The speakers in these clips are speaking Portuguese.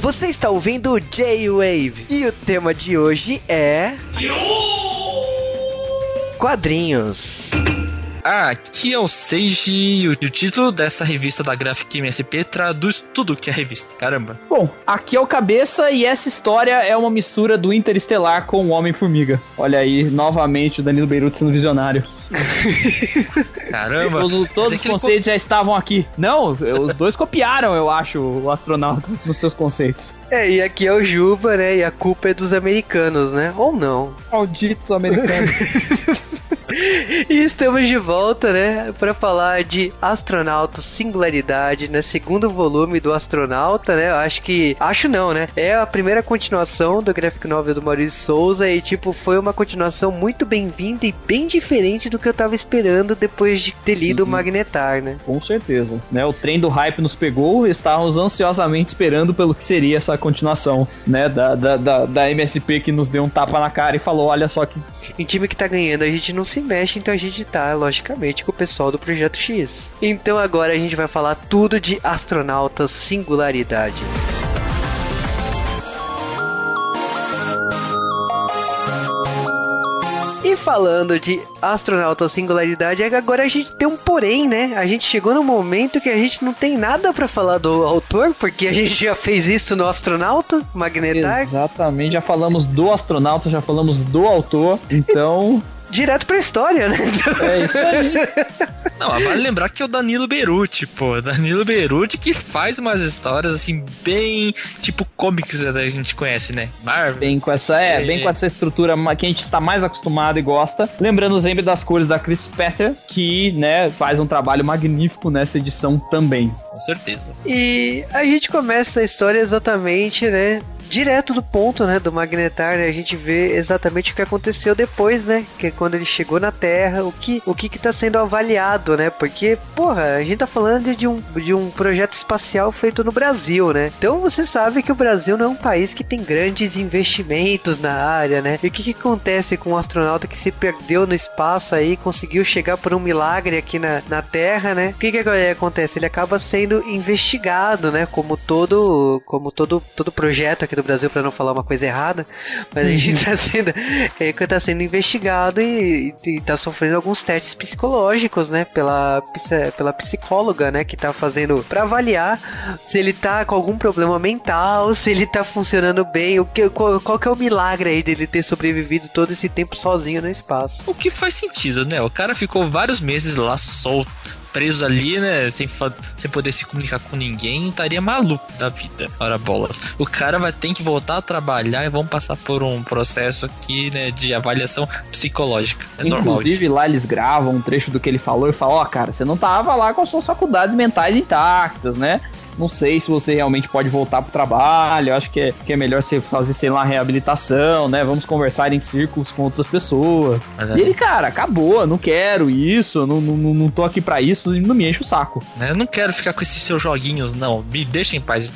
Você está ouvindo J-Wave e o tema de hoje é. Quadrinhos. Ah, aqui é o Seiji e o título dessa revista da Graphic MSP traduz tudo que é revista. Caramba. Bom, aqui é o Cabeça e essa história é uma mistura do Interestelar com o Homem-Formiga. Olha aí, novamente o Danilo Beirute sendo visionário. Caramba. Todos, todos os conceitos já estavam aqui. Não, os dois copiaram, eu acho, o astronauta nos seus conceitos. É, e aqui é o Juba, né? E a culpa é dos americanos, né? Ou não. Malditos americanos. E estamos de volta, né, para falar de Astronauta Singularidade, né, segundo volume do Astronauta, né? Eu acho que acho não, né? É a primeira continuação do graphic novel do Maurício Souza e tipo foi uma continuação muito bem-vinda e bem diferente do que eu tava esperando depois de ter lido Uhum. o Magnetar, né? Com certeza. Né, o trem do hype nos pegou e estávamos ansiosamente esperando pelo que seria essa continuação, né? Da, da, da, da MSP que nos deu um tapa na cara e falou: olha só que. Em time que tá ganhando, a gente não se mexe, então a gente tá, logicamente, com o pessoal do Projeto X. Então agora a gente vai falar tudo de Astronauta Singularidade. Falando de astronauta singularidade, é agora a gente tem um porém, né? A gente chegou no momento que a gente não tem nada pra falar do autor, porque a gente já fez isso no astronauta Magnetar. Exatamente, já falamos do astronauta, já falamos do autor, então. Direto pra história, né? É isso aí. Não, mas vale lembrar que é o Danilo Beruti, pô. Danilo Beruti que faz umas histórias assim, bem tipo comics né, que a gente conhece, né? Marvel. Bem com essa, é, bem com essa estrutura que a gente está mais acostumado e gosta. Lembrando sempre das cores da Chris Petter, que, né, faz um trabalho magnífico nessa edição também. Com certeza. E a gente começa a história exatamente, né? Direto do ponto, né, do Magnetar, né, a gente vê exatamente o que aconteceu depois, né, que é quando ele chegou na Terra, o que o que que tá sendo avaliado, né, porque, porra, a gente tá falando de um, de um projeto espacial feito no Brasil, né, então você sabe que o Brasil não é um país que tem grandes investimentos na área, né, e o que que acontece com um astronauta que se perdeu no espaço aí, conseguiu chegar por um milagre aqui na, na Terra, né, o que que acontece? Ele acaba sendo investigado, né, como todo, como todo, todo projeto aqui do Brasil, para não falar uma coisa errada, mas a gente tá sendo, é, tá sendo investigado e, e tá sofrendo alguns testes psicológicos, né, pela, pela psicóloga, né, que tá fazendo para avaliar se ele tá com algum problema mental, se ele tá funcionando bem, o que, qual, qual que é o milagre aí dele ter sobrevivido todo esse tempo sozinho no espaço. O que faz sentido, né? O cara ficou vários meses lá solto, preso ali, né? Sem, sem poder se comunicar com ninguém, estaria maluco da vida. Ora bolas. O cara vai ter que voltar a trabalhar e vão passar por um processo aqui, né? De avaliação psicológica. É normal. isso. Inclusive, lá eles gravam um trecho do que ele falou e falam: Ó, cara, você não tava lá com as suas faculdades mentais intactas, né? Não sei se você realmente pode voltar pro trabalho. eu Acho que é, que é melhor você fazer, sei lá, reabilitação, né? Vamos conversar em círculos com outras pessoas. E ele, cara, acabou, não quero isso, não, não, não tô aqui pra isso, e não me enche o saco. Eu não quero ficar com esses seus joguinhos, não. Me deixa em paz.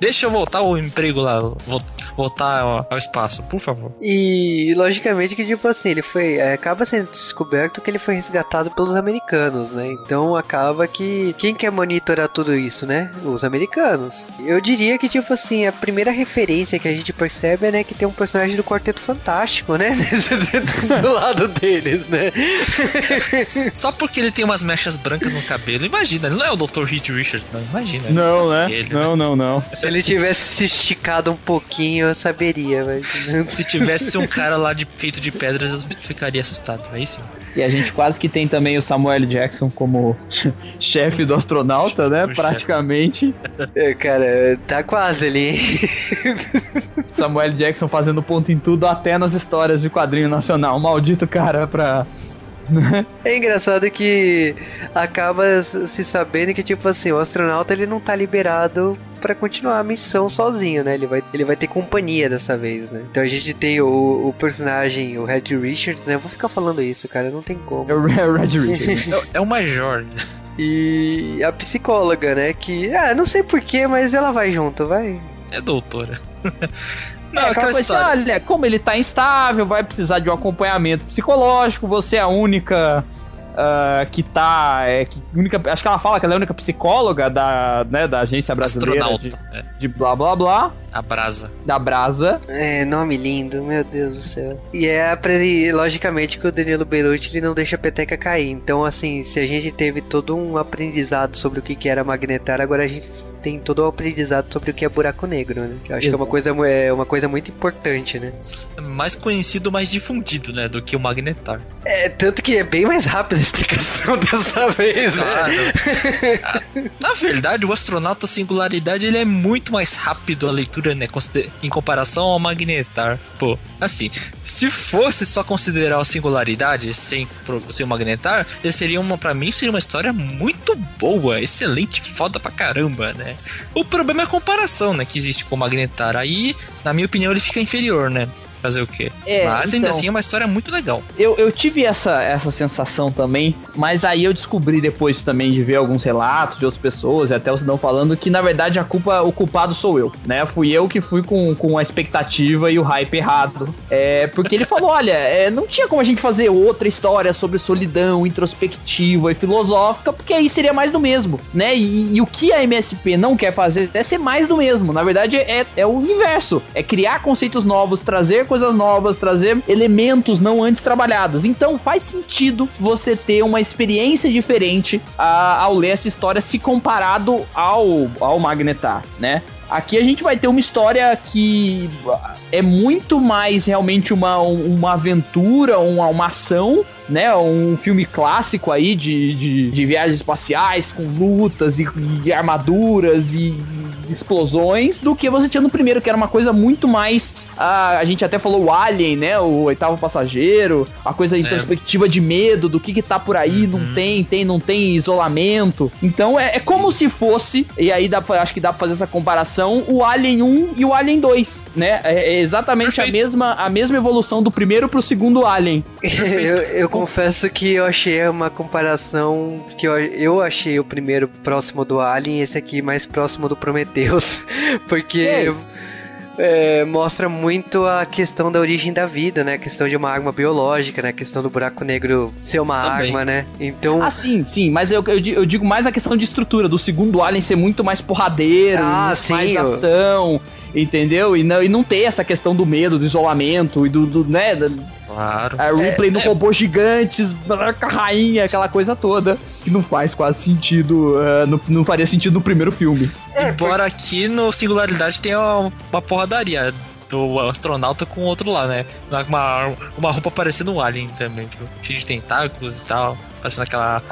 Deixa eu voltar ao emprego lá. vol- Voltar ao ao espaço, por favor. E logicamente que tipo assim, ele foi. é, acaba sendo descoberto que ele foi resgatado pelos americanos, né? Então acaba que. Quem quer monitorar tudo isso, né? Os americanos. Eu diria que, tipo assim, a primeira referência que a gente percebe é né, que tem um personagem do Quarteto Fantástico, né? do lado deles, né? Só porque ele tem umas mechas brancas no cabelo. Imagina, ele não é o Dr. Reed Richards, não. Imagina. Não, né? ele, Não, não, não. Se ele tivesse se esticado um pouquinho, eu saberia, mas. Se tivesse um cara lá de feito de pedras, eu ficaria assustado. Aí sim. E a gente quase que tem também o Samuel Jackson como chefe do astronauta, né? Praticamente. É, Cara, tá quase ali. Samuel Jackson fazendo ponto em tudo, até nas histórias de quadrinho nacional. Maldito cara pra. É engraçado que acaba se sabendo que, tipo assim, o astronauta ele não tá liberado pra continuar a missão sozinho, né? Ele vai, ele vai ter companhia dessa vez, né? Então a gente tem o, o personagem, o Red Richards, né? Eu vou ficar falando isso, cara, não tem como. É o Red Richard. É, é o Major. E a psicóloga, né? Que, ah, não sei porquê, mas ela vai junto, vai. É doutora. Não, É, aquela coisa assim, olha, como ele tá instável, vai precisar de um acompanhamento psicológico, você é a única uh, que tá. É, que única, acho que ela fala que ela é a única psicóloga da, né, da agência brasileira de, é. de, blá blá blá. A Brasa. Da Brasa. É, nome lindo, meu Deus do céu. E é logicamente que o Danilo Beruti ele não deixa a peteca cair. Então, assim, se a gente teve todo um aprendizado sobre o que era magnetar, agora a gente tem todo um aprendizado sobre o que é buraco negro, né? Que eu acho Exato. que é uma coisa, é uma coisa muito importante, né? Mais conhecido, mais difundido, né? Do que o magnetar. É, tanto que é bem mais rápido a explicação dessa vez, né? Claro. Na verdade, o astronauta singularidade ele é muito mais rápido a leitura, né? Em comparação ao magnetar. Pô, assim, se fosse só considerar a singularidade sem, sem o magnetar, seria uma, pra mim, seria uma história muito boa, excelente, foda pra caramba, né? O problema é a comparação, né? Que existe com o magnetar. Aí, na minha opinião, ele fica inferior, né? Fazer o quê? É, mas ainda então, assim é uma história muito legal. Eu, eu tive essa, essa sensação também, mas aí eu descobri depois também de ver alguns relatos de outras pessoas, e até os não falando, que na verdade a culpa, o culpado sou eu, né? Fui eu que fui com, com a expectativa e o hype errado. É, porque ele falou: olha, é, não tinha como a gente fazer outra história sobre solidão, introspectiva e filosófica, porque aí seria mais do mesmo, né? E, e o que a MSP não quer fazer é ser mais do mesmo. Na verdade, é, é o inverso: é criar conceitos novos, trazer coisas novas, trazer elementos não antes trabalhados. Então faz sentido você ter uma experiência diferente a, ao ler essa história se comparado ao, ao Magnetar, né? Aqui a gente vai ter uma história que é muito mais realmente uma, uma aventura, uma, uma ação, né? Um filme clássico aí de, de, de viagens espaciais com lutas e, e armaduras e explosões do que você tinha no primeiro, que era uma coisa muito mais. Uh, a gente até falou o Alien, né? O oitavo passageiro, a coisa em é. perspectiva de medo, do que que tá por aí, uhum. não tem, tem, não tem isolamento. Então é, é, como se fosse, e aí dá pra, acho que dá pra fazer essa comparação, o Alien 1 e o Alien 2, né? É, é exatamente a mesma, a mesma evolução do primeiro pro segundo Alien. eu, eu confesso que eu achei uma comparação que eu, eu achei o primeiro próximo do Alien, esse aqui mais próximo do Prometheus. Deus, porque é, mostra muito a questão da origem da vida, né? A questão de uma arma biológica, né? A questão do buraco negro ser uma Também. arma, né? Então. Ah, sim, sim, mas eu, eu, eu, digo mais a questão de estrutura, do segundo Alien ser muito mais porradeiro, ah, sim, mais ação. Entendeu? E não, e não ter essa questão do medo, do isolamento e do, do né? Claro. A Ripley é, no é... robô gigantes, rainha, aquela coisa toda, que não faz quase sentido, uh, não, não faria sentido no primeiro filme. É, Embora aqui no Singularidade tenha uma, uma porradaria do astronauta com o outro lá, né? Uma, uma roupa parecendo um alien também, cheio de tentáculos e tal. Parecendo aquela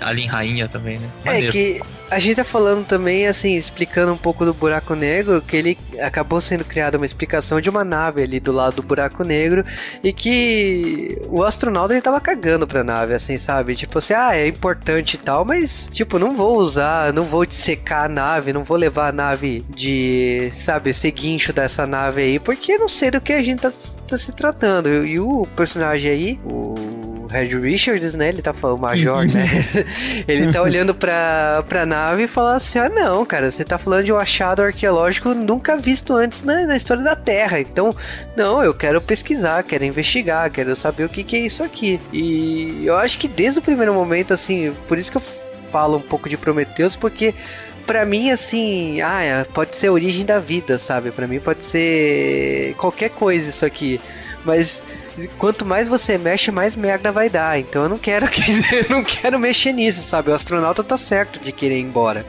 alien rainha também, né? É Maneiro. É que a gente tá falando também, assim, explicando um pouco do buraco negro, que ele acabou sendo criada uma explicação de uma nave ali do lado do buraco negro e que o astronauta ele tava cagando pra nave, assim, sabe? Tipo assim, ah, é importante e tal, mas, tipo, não vou usar, não vou dissecar a nave, não vou levar a nave de, sabe, ser guincho dessa nave aí, porque não sei do que a gente tá, tá se tratando. E o personagem aí, o Red Richards, né? Ele tá falando, o Major, né? ele tá olhando pra, pra nave e fala assim: ah, não, cara, você tá falando de um achado arqueológico nunca visto antes na, na história da Terra. Então, não, eu quero pesquisar, quero investigar, quero saber o que, que é isso aqui. E eu acho que desde o primeiro momento, assim, por isso que eu falo um pouco de Prometheus, porque para mim, assim, ah, é, pode ser a origem da vida, sabe? Para mim pode ser qualquer coisa isso aqui. Mas quanto mais você mexe, mais merda vai dar. Então eu não quero não quero mexer nisso, sabe? O astronauta tá certo de querer ir embora.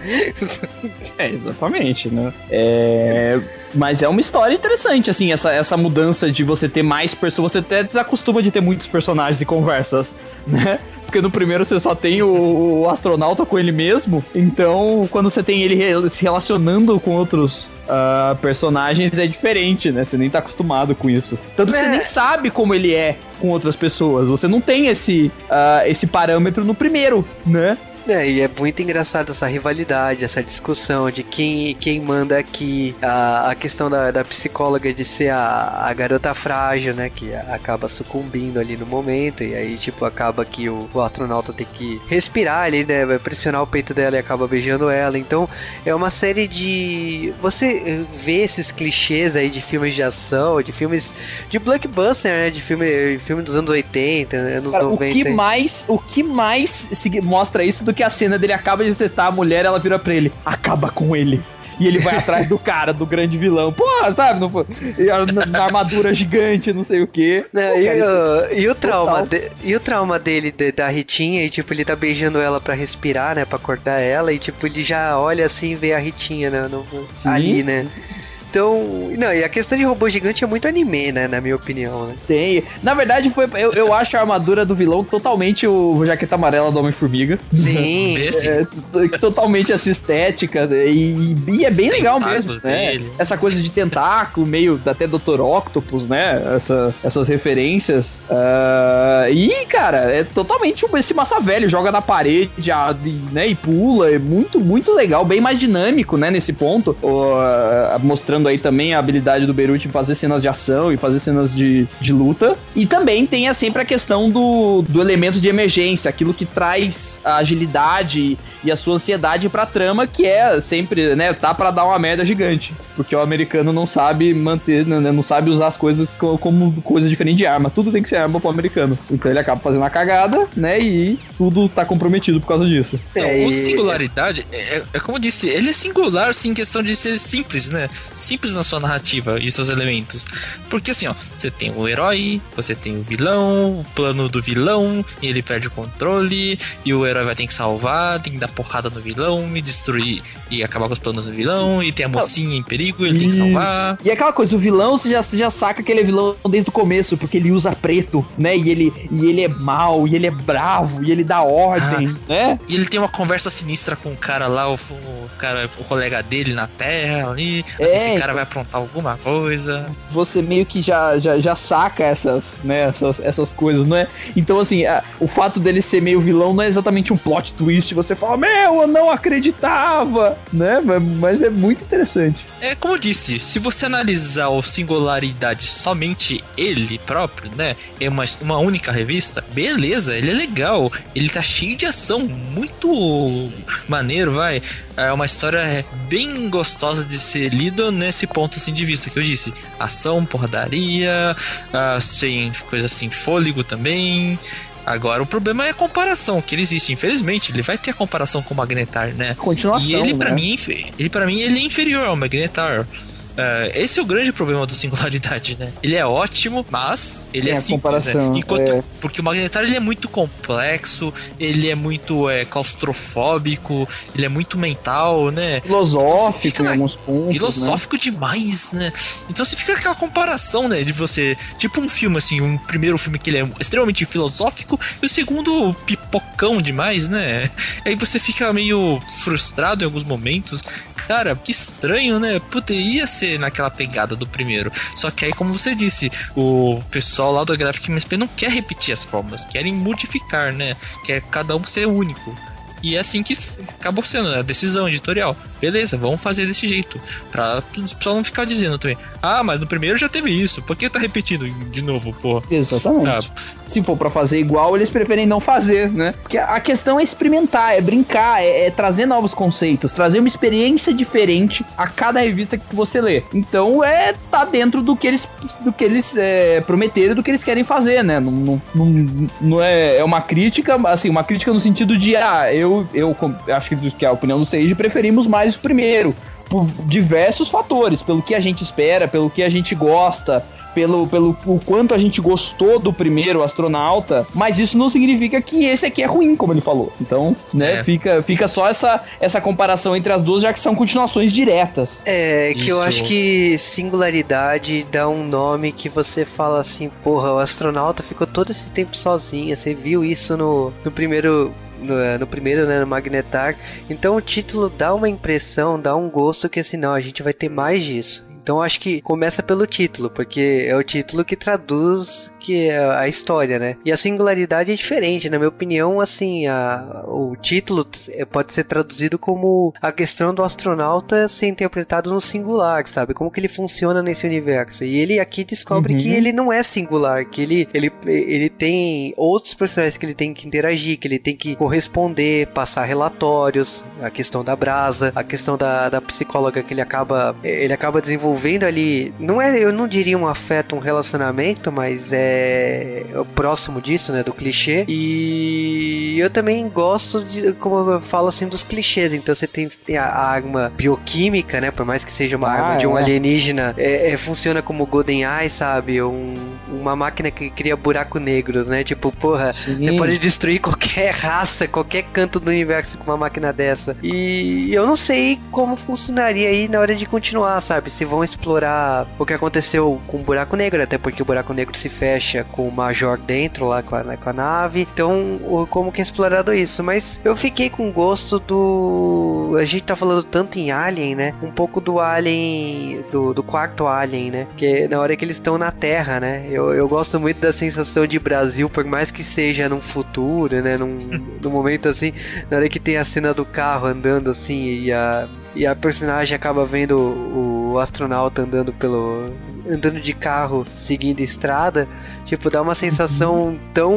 é, exatamente, né? É... Mas é uma história interessante, assim, essa, essa mudança de você ter mais pessoas. Você até desacostuma de ter muitos personagens e conversas, né? Porque no primeiro você só tem o, o astronauta com ele mesmo. Então, quando você tem ele se relacionando com outros uh, personagens, é diferente, né? Você nem tá acostumado com isso. Tanto que é. você nem sabe como ele é com outras pessoas. Você não tem esse, uh, esse parâmetro no primeiro, né? É, e é muito engraçado essa rivalidade, essa discussão de quem, quem manda aqui, a, a questão da, da psicóloga de ser a, a garota frágil, né, que acaba sucumbindo ali no momento, e aí, tipo, acaba que o, o astronauta tem que respirar ali, né, vai pressionar o peito dela e acaba beijando ela, então é uma série de... Você vê esses clichês aí de filmes de ação, de filmes de blockbuster, né, de filme, filme dos anos 80, anos Cara, 90. O que mais, o que mais se mostra isso do que a cena dele acaba de acertar a mulher, ela vira pra ele, acaba com ele. E ele vai atrás do cara, do grande vilão. Pô, sabe? Não foi, na, na armadura gigante, não sei o quê. Não, Pô, e, o, e o trauma de- e o trauma dele de- da Ritinha e tipo ele tá beijando ela pra respirar, né, Pra acordar ela e tipo ele já olha assim e vê a Ritinha né, no- Sim, ali, né? Então, não, e a questão de robô gigante é muito anime, né, na minha opinião, né? Tem. Na verdade, foi, eu, eu acho a armadura do vilão totalmente o jaqueta amarela do Homem-Formiga. Sim. É, totalmente essa estética né, e, e é bem Os legal mesmo, né? Essa coisa de tentáculo, meio até Dr. Octopus, né? Essa, essas referências. Ah, e, cara, é totalmente um- esse massa velho, joga na parede a- e, né, e pula. É muito, muito legal, bem mais dinâmico, né? Nesse ponto. Ó, ah, aí também a habilidade do Beruti em fazer cenas de ação e fazer cenas de, de luta. E também tem a- sempre a questão do, do elemento de emergência, aquilo que traz a agilidade e a sua ansiedade pra trama, que é sempre, né, tá pra dar uma merda gigante. Porque o americano não sabe manter, né, não sabe usar as coisas co- como coisa diferente de arma. Tudo tem que ser arma pro americano. Então ele acaba fazendo a cagada, né, e tudo tá comprometido por causa disso. Então, É, o e- singularidade, é, é- é como eu disse, ele é singular, sim, em questão de ser simples, né? Simples na sua narrativa e seus elementos. Porque assim, ó, você tem o herói, você tem o vilão, o plano do vilão, e ele perde o controle, e o herói vai ter que salvar, tem que dar porrada no vilão e destruir e acabar com os planos do vilão, e tem a mocinha em perigo, ele tem que E- salvar. E aquela coisa, o vilão, você já, você já saca que ele é vilão desde o começo, porque ele usa preto, né? E ele, e ele é mau, e ele é bravo, e ele dá ordens, né? E ele tem uma conversa sinistra com o cara lá, o, o cara, o colega dele na terra ali. É, esse cara vai aprontar alguma coisa. Você meio que já, já, já saca essas, né, essas, essas coisas, não é? Então, assim, a- o fato dele ser meio vilão não é exatamente um plot twist. Você fala, meu, eu não acreditava, né? Mas- Mas é muito interessante. É como eu disse, se você analisar o singularidade somente ele próprio, né? Em uma, uma única revista, beleza, ele é legal. Ele tá cheio de ação, muito maneiro, vai. É uma história bem gostosa de ser lido nesse ponto assim de vista que eu disse. Ação, porradaria, sem coisa assim, fôlego também. Agora o problema é a comparação que ele existe. Infelizmente, ele vai ter a comparação com o Magnetar, né? Continuação, E ele, pra né? mim, ele, pra mim, ele é inferior ao Magnetar. É, esse é o grande problema do singularidade, né? Ele é ótimo, mas ele é a simples, né? Enquanto, é. Porque o Magnetar ele é muito complexo, ele é muito é, claustrofóbico, ele é muito mental, né? Filosófico em alguns pontos. Né? filosófico demais, né? Então você fica com aquela comparação, né? De você. Tipo um filme, assim, um primeiro filme que ele é extremamente filosófico e o segundo pipocão demais, né? Aí você fica meio frustrado em alguns momentos. Cara, que estranho, né? Poderia ser naquela pegada do primeiro. Só que aí, como você disse, o pessoal lá do Graphic MSP não quer repetir as fórmulas, querem modificar, né? Quer cada um ser único. E é assim que acabou sendo né? a decisão editorial. Beleza, vamos fazer desse jeito. Pra o pessoal não ficar dizendo também. Ah, mas no primeiro já teve isso. Por que tá repetindo de novo, pô? Exatamente. Ah. Se for pra fazer igual, eles preferem não fazer, né? Porque a questão é experimentar, é brincar, é, é trazer novos conceitos, trazer uma experiência diferente a cada revista que você lê. Então é tá dentro do que eles do que eles é, prometeram, do que eles querem fazer, né? Não, não, não, não é, é uma crítica, assim, uma crítica no sentido de ah, eu eu acho que, a opinião do Sage preferimos mais o primeiro por diversos fatores, pelo que a gente espera, pelo que a gente gosta, pelo, pelo o quanto a gente gostou do primeiro astronauta, mas isso não significa que esse aqui é ruim, como ele falou. Então, né, É. fica, fica só essa, essa comparação entre as duas, já que são continuações diretas. É, que eu Isso. acho que singularidade dá um nome que você fala assim, porra, o astronauta ficou todo esse tempo sozinho. Você viu isso no, no primeiro. No, é, no primeiro, né, no Magnetar. Então o título dá uma impressão, dá um gosto que assim, não, a gente vai ter mais disso. Então acho que começa pelo título, porque é o título que traduz que é a história, né? E a singularidade é diferente, na minha opinião, assim, a, o título pode ser traduzido como a questão do astronauta ser interpretado no singular, sabe? Como que ele funciona nesse universo. E ele aqui descobre uhum. que ele não é singular, que ele, ele, ele tem outros personagens que ele tem que interagir, que ele tem que corresponder, passar relatórios, a questão da brasa, a questão da, da psicóloga que ele acaba ele acaba desenvolvendo ali, não é, eu não diria um afeto, um relacionamento, mas é, é próximo disso, né, do clichê. E eu também gosto de, como eu falo assim, dos clichês. Então você tem a arma bioquímica, né, por mais que seja uma ah, arma de um é. alienígena, é, é, funciona como Golden Eye, sabe? Um, uma máquina que cria buraco negros, né? Tipo, porra, Sim. você pode destruir qualquer raça, qualquer canto do universo com uma máquina dessa. E eu não sei como funcionaria aí na hora de continuar, sabe? Se vão explorar o que aconteceu com o buraco negro, até porque o buraco negro se fecha com o Major dentro lá com a, com a nave. Então, como que é explorado isso? Mas eu fiquei com gosto do. A gente tá falando tanto em Alien, né? Um pouco do Alien. Do, do quarto Alien, né? Que é na hora que eles estão na Terra, né? Eu, eu gosto muito da sensação de Brasil, por mais que seja num futuro, né? Num, num momento assim, na hora que tem a cena do carro andando assim e a e a personagem acaba vendo o, astronauta andando pelo andando de carro seguindo estrada, tipo, dá uma sensação tão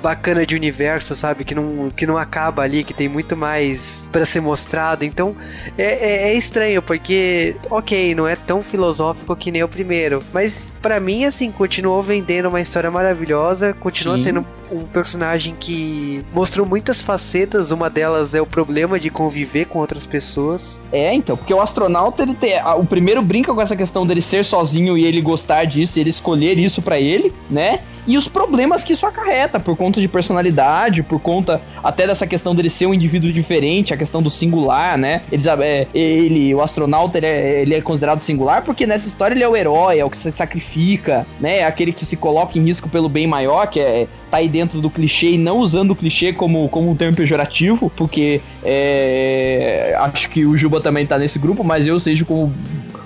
bacana de universo, sabe? Que não, que não acaba ali, que tem muito mais para ser mostrado. Então é, é, é, estranho, porque, ok, não é tão filosófico que nem o primeiro, mas para mim, assim, continuou vendendo uma história maravilhosa, continua Sim. sendo um personagem que mostrou muitas facetas, uma delas é o problema de conviver com outras pessoas. É, então, porque o astronauta, ele tem. O primeiro brinca com essa questão dele ser sozinho e ele gostar disso, ele escolher isso para ele, né? e os problemas que isso acarreta por conta de personalidade, por conta até dessa questão dele ser um indivíduo diferente, a questão do singular, né? Ele, é, ele o astronauta, ele é, ele é, considerado singular porque nessa história ele é o herói, é o que se sacrifica, né? É aquele que se coloca em risco pelo bem maior, que é tá aí dentro do clichê e não usando o clichê como, como um termo pejorativo, porque é, acho que o Juba também tá nesse grupo, mas eu seja como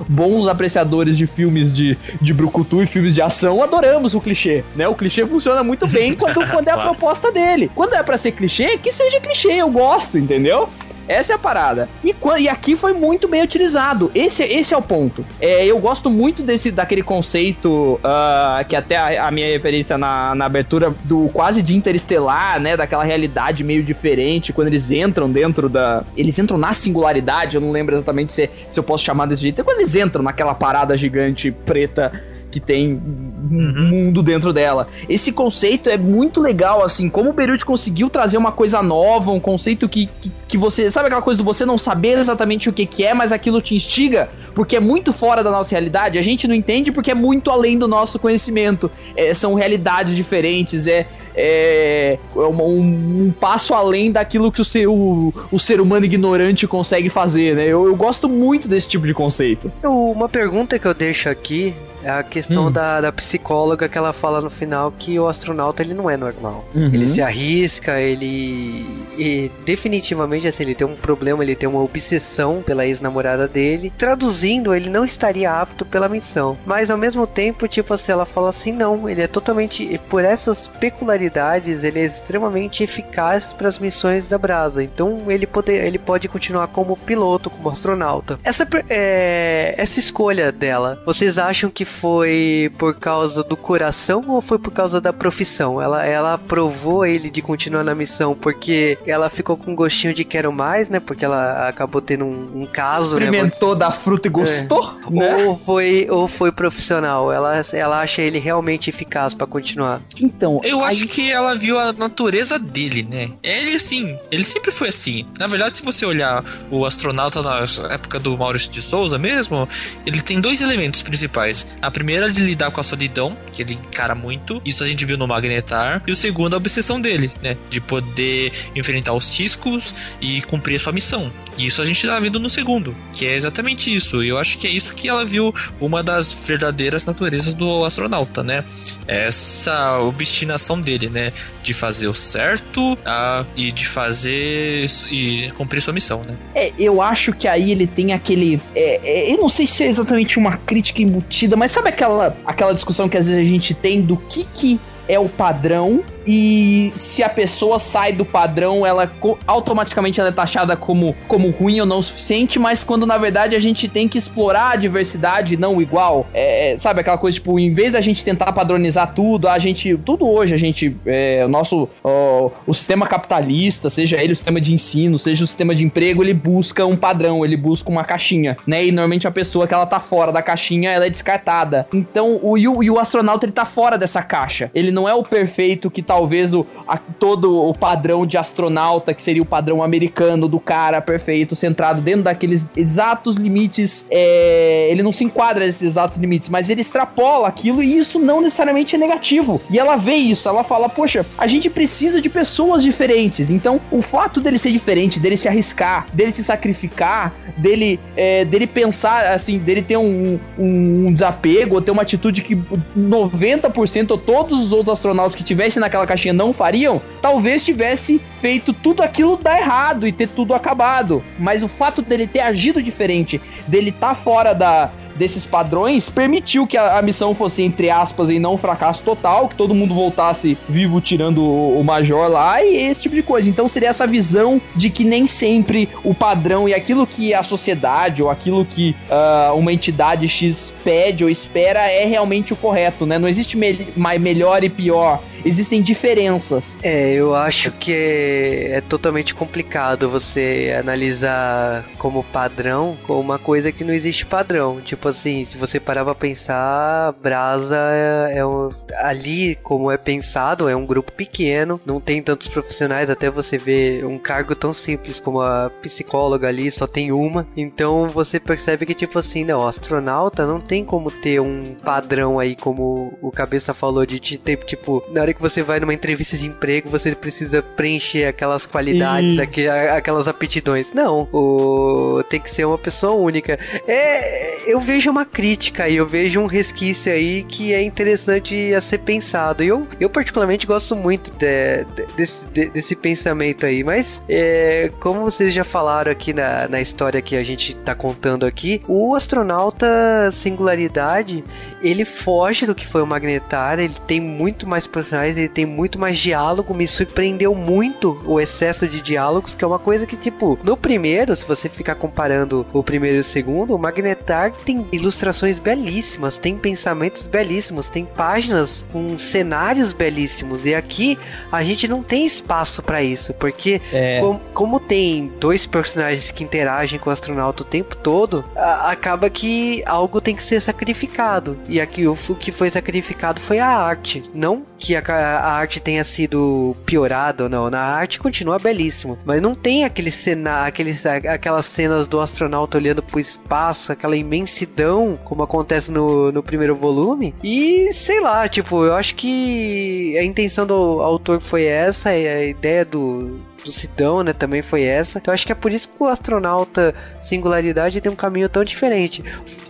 bons apreciadores de filmes de, de brucutu e filmes de ação, adoramos o clichê, né? O clichê funciona muito bem quando, quando é a proposta dele. Quando é para ser clichê, que seja clichê, eu gosto, entendeu? Essa é a parada. E, e aqui foi muito bem utilizado. Esse, esse é o ponto. É, eu gosto muito desse daquele conceito uh, que até a, a, minha referência na, na abertura do quase de interestelar, né? Daquela realidade meio diferente, quando eles entram dentro da. Eles entram na singularidade, eu não lembro exatamente se, se eu posso chamar desse jeito. É quando eles entram naquela parada gigante preta que tem um uhum. mundo dentro dela. Esse conceito é muito legal, assim, como o Beirut conseguiu trazer uma coisa nova, um conceito que, que, que, você. Sabe aquela coisa do você não saber exatamente o que, que é, mas aquilo te instiga, porque é muito fora da nossa realidade. A gente não entende porque é muito além do nosso conhecimento. É, são realidades diferentes, é. É, é um, um, passo além daquilo que o ser, o, o ser humano ignorante consegue fazer, né? Eu, eu gosto muito desse tipo de conceito. Uma pergunta que eu deixo aqui é a questão hum. da, da psicóloga que ela fala no final que o astronauta ele não é normal. Uhum. Ele se arrisca, ele. E definitivamente assim, ele tem um problema, ele tem uma obsessão pela ex-namorada dele. Traduzindo, ele não estaria apto pela missão. Mas ao mesmo tempo, tipo assim, ela fala assim: não, ele é totalmente. Por essas peculiaridades, ele é extremamente eficaz para as missões da Brasa. Então ele, pode, ele pode continuar como piloto, como astronauta. Essa, é, essa escolha dela, vocês acham que foi por causa do coração ou foi por causa da profissão? Ela, ela aprovou ele de continuar na missão porque ela ficou com gostinho de quero mais, né? Porque ela acabou tendo um, um caso, né? Experimentou né? da fruta e gostou, é. né? Ou foi, ou foi profissional. Ela, ela acha ele realmente eficaz para continuar. Então, eu aí... acho que ela viu a natureza dele, né? Ele, assim, ele sempre foi assim. Na verdade, se você olhar o astronauta na época do Maurício de Souza mesmo, ele tem dois elementos principais. A primeira é de lidar com a solidão, que ele encara muito. Isso a gente viu no Magnetar. E o segundo, a obsessão dele, né? De poder enfrentar os riscos e cumprir a sua missão. E isso a gente tá vendo no segundo, que é exatamente isso. E eu acho que é isso que ela viu uma das verdadeiras naturezas do astronauta, né? Essa obstinação dele, né? De fazer o certo a, e de fazer e cumprir sua missão, né? É, eu acho que aí ele tem aquele. É, é, eu não sei se é exatamente uma crítica embutida, mas Mas sabe aquela, aquela discussão que às vezes a gente tem do que que é o padrão e se a pessoa sai do padrão, ela automaticamente ela é taxada como, como ruim ou não o suficiente, mas quando na verdade a gente tem que explorar a diversidade não igual, é, é, sabe aquela coisa tipo, em vez da gente tentar padronizar tudo, a gente, tudo hoje a gente, é, o nosso, ó, o sistema capitalista, seja ele o sistema de ensino, seja o sistema de emprego, ele busca um padrão, ele busca uma caixinha, né, e normalmente a pessoa que ela tá fora da caixinha, ela é descartada. Então, o, e o, e o astronauta ele tá fora dessa caixa, ele não é o perfeito que talvez o, a, todo o padrão de astronauta, que seria o padrão americano do cara perfeito, centrado dentro daqueles exatos limites. É, ele não se enquadra nesses exatos limites, mas ele extrapola aquilo e isso não necessariamente é negativo. E ela vê isso, ela fala: Poxa, a gente precisa de pessoas diferentes. Então, o fato dele ser diferente, dele se arriscar, dele se sacrificar, dele, é, dele pensar assim, dele ter um, um, um desapego, ou ter uma atitude que 90% ou todos os outros astronautas que tivessem naquela caixinha não fariam, talvez tivesse feito tudo aquilo dar errado e ter tudo acabado. Mas o fato dele ter agido diferente, dele estar tá fora da, desses padrões permitiu que a, a, missão fosse, entre aspas, e não um fracasso total, que todo mundo voltasse vivo tirando o, o, Major lá e esse tipo de coisa. Então seria essa visão de que nem sempre o padrão e aquilo que a sociedade ou aquilo que uh, uma entidade X pede ou espera é realmente o correto, né? Não existe me melhor e pior existem diferenças. É, eu acho que é, é, totalmente complicado você analisar como padrão com uma coisa que não existe padrão. Tipo assim, se você parar pra pensar, Brasa é, é um, ali, como é pensado, é um grupo pequeno, não tem tantos profissionais, até você ver um cargo tão simples como a psicóloga ali, só tem uma. Então você percebe que, tipo assim, não, astronauta não tem como ter um padrão aí, como o cabeça falou, de ter, tipo, na hora que você vai numa entrevista de emprego, você precisa preencher aquelas qualidades, aqu aquelas aptidões. Não, o... tem que ser uma pessoa única. É, eu vejo uma crítica aí, eu vejo um resquício aí que é interessante a ser pensado. E eu, eu particularmente gosto muito de, de, desse, de, desse pensamento aí, mas é, como vocês já falaram aqui na, na história que a gente tá contando aqui, o astronauta singularidade, ele foge do que foi o Magnetar, ele tem muito mais personagens ele tem muito mais diálogo. Me surpreendeu muito o excesso de diálogos, que é uma coisa que, tipo, no primeiro, se você ficar comparando o primeiro e o segundo, o Magnetar tem ilustrações belíssimas, tem pensamentos belíssimos, tem páginas com cenários belíssimos. E aqui a gente não tem espaço para isso, porque é. com, como tem dois personagens que interagem com o astronauta o tempo todo, a, acaba que algo tem que ser sacrificado. E aqui o, o que foi sacrificado foi a arte, não que a, a arte tenha sido piorada ou não. Na arte continua belíssimo, mas não tem aquele cena, aqueles, aquelas cenas do astronauta olhando pro espaço, aquela imensidão, como acontece no, no primeiro volume. E sei lá, tipo, eu acho que a intenção do autor foi essa, a ideia do do Sidão, né, também foi essa. Então acho que é por isso que o astronauta singularidade tem um caminho tão diferente.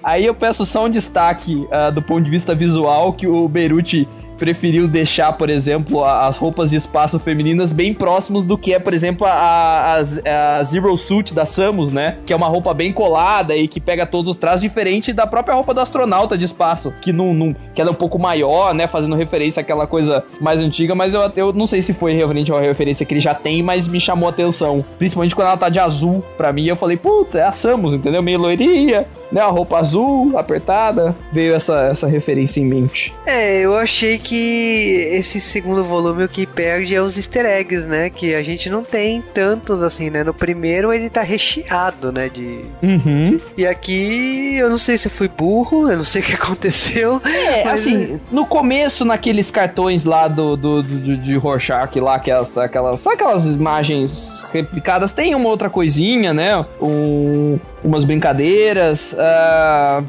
Aí eu peço só um destaque uh, do ponto de vista visual que o Beruti preferiu deixar, por exemplo, as roupas de espaço femininas bem próximos do que é, por exemplo, a, a, a, Zero Suit da Samus, né? Que é uma roupa bem colada e que pega todos os traços, diferente da própria roupa do astronauta de espaço, que não, não que é um pouco maior, né? Fazendo referência àquela coisa mais antiga, mas eu, eu não sei se foi referente a uma referência que ele já tem, mas me chamou a atenção. Principalmente quando ela tá de azul, pra mim, eu falei, puta, é a Samus, entendeu? Meio loirinha, né? A roupa azul, apertada. Veio essa, essa referência em mente. É, eu achei que esse segundo volume o que perde é os easter eggs, né? Que a gente não tem tantos assim, né? No primeiro ele tá recheado, né? De. Uhum. E aqui eu não sei se eu fui burro, eu não sei o que aconteceu. É, mas... assim, no começo, naqueles cartões lá do, do, do de Rorschach lá, que é aquelas, só aquelas imagens replicadas, tem uma outra coisinha, né? Um, umas brincadeiras. Uh,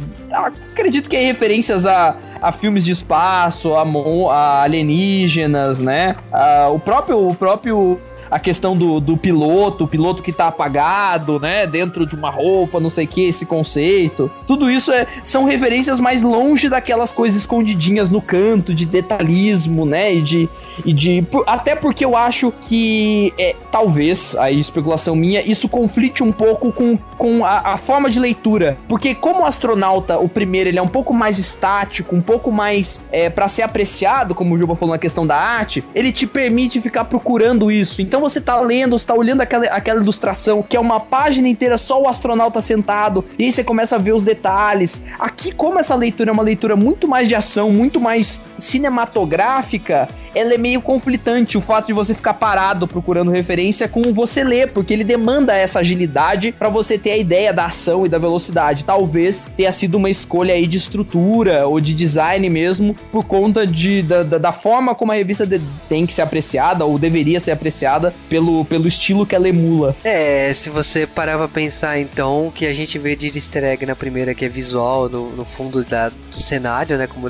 acredito que é referências a, a filmes de espaço, a, a alienígenas, né? Uh, o próprio. O próprio a questão do, do piloto, o piloto que tá apagado, né? Dentro de uma roupa, não sei o que, esse conceito. Tudo isso é, são referências mais longe daquelas coisas escondidinhas no canto, de detalhismo, né? E de. E de até porque eu acho que é, talvez, aí especulação minha, isso conflite um pouco com, com a, a forma de leitura. Porque como o astronauta, o primeiro, ele é um pouco mais estático, um pouco mais é, para ser apreciado, como o Juba falou na questão da arte, ele te permite ficar procurando isso. Então você tá lendo, você tá olhando aquela, aquela ilustração, que é uma página inteira só o astronauta sentado, e aí você começa a ver os detalhes. Aqui, como essa leitura é uma leitura muito mais de ação, muito mais cinematográfica, ela é meio conflitante o fato de você ficar parado procurando referência com você ler, porque ele demanda essa agilidade para você ter a ideia da ação e da velocidade. Talvez tenha sido uma escolha aí de estrutura ou de design mesmo, por conta de, da, da forma como a revista de, tem que ser apreciada ou deveria ser apreciada pelo, pelo estilo que ela emula. É, se você parar pra pensar então, que a gente vê de easter egg na primeira, que é visual, no, no fundo da, do cenário, né? Como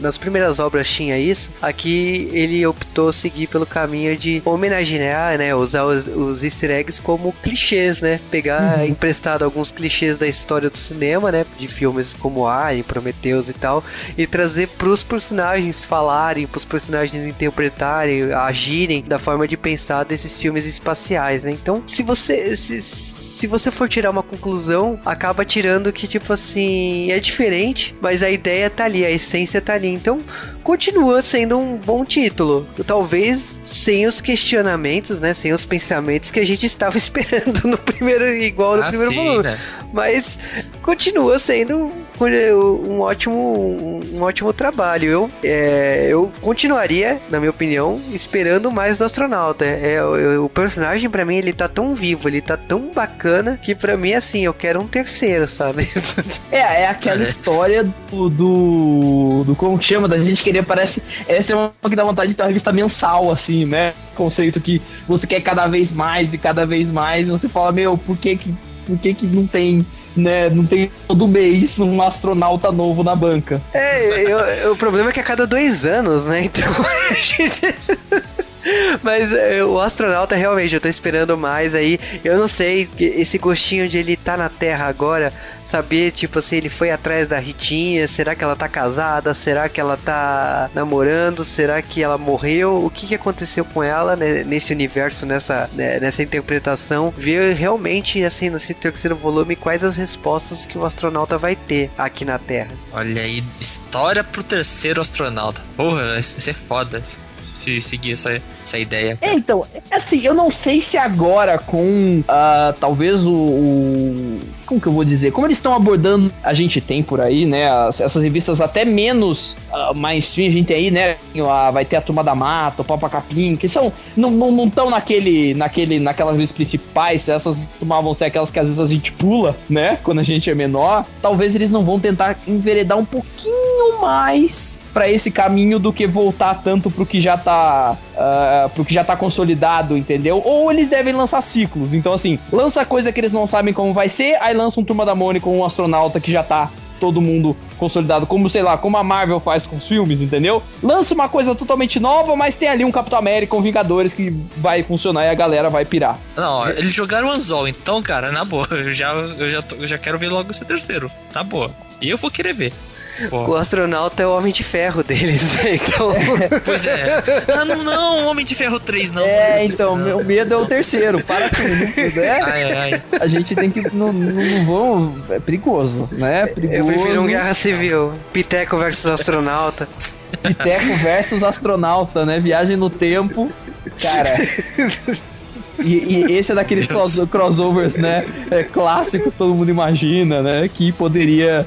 nas primeiras obras tinha isso, aqui ele optou seguir pelo caminho de homenagear, né? Usar os, os easter eggs como clichês, né? Pegar uhum. emprestado alguns clichês da história do cinema, né? De filmes como Alien, Prometheus e tal, e trazer pros personagens falarem, pros personagens interpretarem, agirem da forma de pensar desses filmes espaciais, né? Então, se você. Se, se você for tirar uma conclusão, acaba tirando que, tipo assim, é diferente, mas a ideia tá ali, a essência tá ali. Então, continua sendo um bom título. Talvez sem os questionamentos, né? Sem os pensamentos que a gente estava esperando no primeiro, igual no ah, primeiro sim, volume. Né? Mas continua sendo um ótimo, um ótimo trabalho. Eu, é, eu continuaria, na minha opinião, esperando mais do astronauta. É, o personagem, para mim, ele tá tão vivo, ele tá tão bacana que para mim, assim, eu quero um terceiro, sabe? é, é aquela história do, do, do. Como chama? Da gente querer, parece. Essa é uma que dá vontade de ter uma revista mensal, assim, né? Conceito que você quer cada vez mais e cada vez mais. E você fala, meu, por que que por que, que não tem, né, não tem todo mês um astronauta novo na banca? É, eu, eu, o problema é que a cada dois anos, né? Então a gente. Mas é, o astronauta realmente, eu tô esperando mais aí. Eu não sei, esse gostinho de ele tá na Terra agora, saber, tipo assim, ele foi atrás da Ritinha, será que ela tá casada? Será que ela tá namorando? Será que ela morreu? O que, que aconteceu com ela né, nesse universo, nessa, né, nessa interpretação? Ver realmente, assim, nesse terceiro volume, quais as respostas que o astronauta vai ter aqui na Terra. Olha aí, história pro terceiro astronauta. Porra, isso vai ser foda se seguir essa, essa ideia. É, então, assim, eu não sei se agora com uh, talvez o, o, Como que eu vou dizer? Como eles estão abordando, a gente tem por aí, né? As, essas revistas até menos uh, mainstream, a gente tem aí, né? Uh, vai ter a Turma da Mata, o Papa Capim, que são. Não estão não, não naquele, naquele, naquelas revistas principais, essas tomavam ser aquelas que às vezes a gente pula, né? Quando a gente é menor. Talvez eles não vão tentar enveredar um pouquinho mais para esse caminho do que voltar tanto pro que já tá. Uh, já tá consolidado, entendeu? Ou eles devem lançar ciclos. Então, assim, lança coisa que eles não sabem como vai ser, aí lança um Turma da Mônica com um astronauta que já tá todo mundo consolidado, como, sei lá, como a Marvel faz com os filmes, entendeu? Lança uma coisa totalmente nova, mas tem ali um Capitão América, um Vingadores que vai funcionar e a galera vai pirar. Não, eles jogaram o Anzol, então, cara, na boa, eu já, eu já, eu já quero ver logo esse terceiro, tá boa. E eu vou querer ver. O astronauta é o Homem de Ferro deles, né? Então. Pois é. Ah, não, não, Homem de Ferro 3, não. É, então, não. meu medo é o terceiro. Para tudo, né? Ai, ai. A gente tem que. Não, não vão. É perigoso, né? Perigoso. Eu prefiro um Guerra Civil. Piteco versus astronauta. Piteco versus astronauta, né? Viagem no tempo. Cara. E, e, esse é daqueles cross, crossovers, né? É, clássicos, todo mundo imagina, né? Que poderia,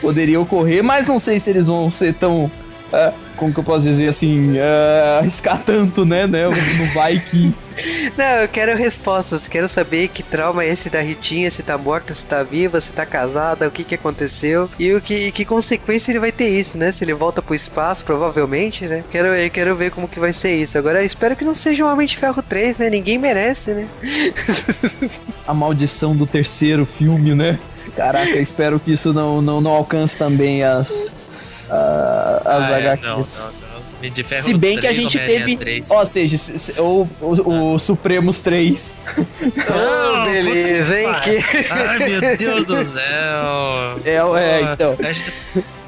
poderia ocorrer, mas não sei se eles vão ser tão. Como que eu posso dizer assim? Uh, arriscar tanto, né? né? No vai que. Não, eu quero respostas. Quero saber que trauma é esse da Ritinha, se tá morta, se tá viva, se tá casada, o que que aconteceu e o que, que consequência ele vai ter isso, né? Se ele volta pro espaço, provavelmente, né? Quero, eu quero ver como que vai ser isso. Agora, espero que não seja um Homem de Ferro 3, né? Ninguém merece, né? A maldição do terceiro filme, né? Caraca, espero que isso não, não, não alcance também as, uh, as ah, HQs. É, não, não, Homem de Ferro Se bem que a 3, gente teve. 3. Ó, seja, se- se- o, o, o Supremos 3. Oh, beleza, hein? Que... Ai, meu Deus do céu. É, é, então.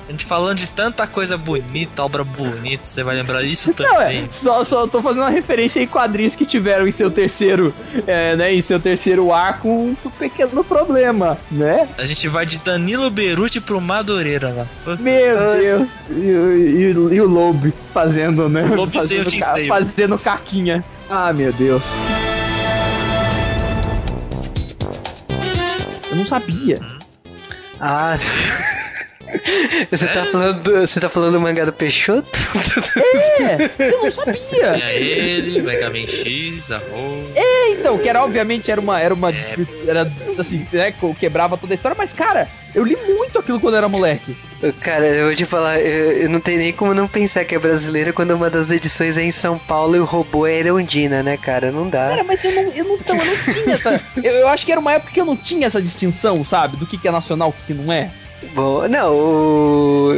A gente, falando de tanta coisa bonita, obra bonita, você vai lembrar isso Não, é, também. só, só tô fazendo uma referência em quadrinhos que tiveram em seu terceiro, é, né, em seu terceiro arco um pequeno problema, né? A gente vai de Danilo Beruti pro Madureira lá. Meu Ai. Deus. E, o- e e o Lobe fazendo, né? Lobe fazendo, Tinseio. fazendo caquinha. Ah, meu Deus. Eu não sabia. Ah. Você tá, falando do, você tá falando do mangá do Peixoto? É, eu não sabia. Tinha ele, Mega Man X, a Ro. Então, que era obviamente era uma era uma era assim, né, quebrava toda a história, mas cara, eu li muito aquilo quando eu era moleque. Cara, eu vou te falar, eu, eu não tenho nem como não pensar que é brasileira quando uma das edições é em São Paulo e o robô é Erundina, né, cara? Não dá. Cara, mas eu não, eu não, então, eu não tinha essa. Eu, eu acho que era uma época que eu não tinha essa distinção, sabe? Do que, que é nacional, o que, que não é. Bom, não, o-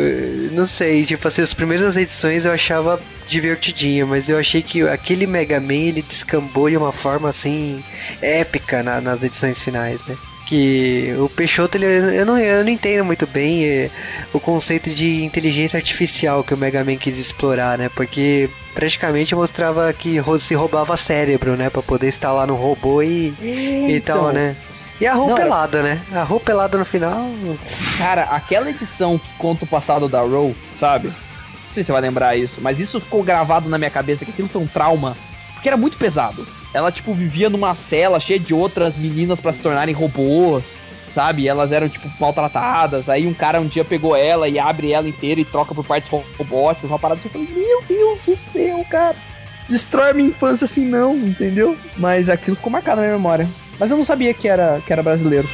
não sei, tipo assim, as primeiras edições eu achava divertidinho, mas eu achei que aquele Mega Man ele descambou de uma forma assim épica na- nas edições finais, né? Que o Peixoto, ele, eu, não, eu não entendo muito bem eh, o conceito de inteligência artificial que o Mega Man quis explorar, né? Porque praticamente mostrava que se roubava cérebro, né? Pra poder instalar no robô e, e tal, né? E a roupa é- pelada, né? A roupa pelada no final. Cara, aquela edição que conta o passado da Row, sabe? Não sei se você vai lembrar isso, mas isso ficou gravado na minha cabeça, que aquilo foi um trauma. Porque era muito pesado. Ela, tipo, vivia numa cela cheia de outras meninas pra se tornarem robôs, sabe? Elas eram, tipo, maltratadas. Aí um cara um dia pegou ela e abre ela inteira e troca por partes ro- robóticas, uma parada assim. Eu falei, meu Deus do céu, cara. Destrói a minha infância assim, não, entendeu? Mas aquilo ficou marcado na minha memória. Mas eu não sabia que era, que era brasileiro.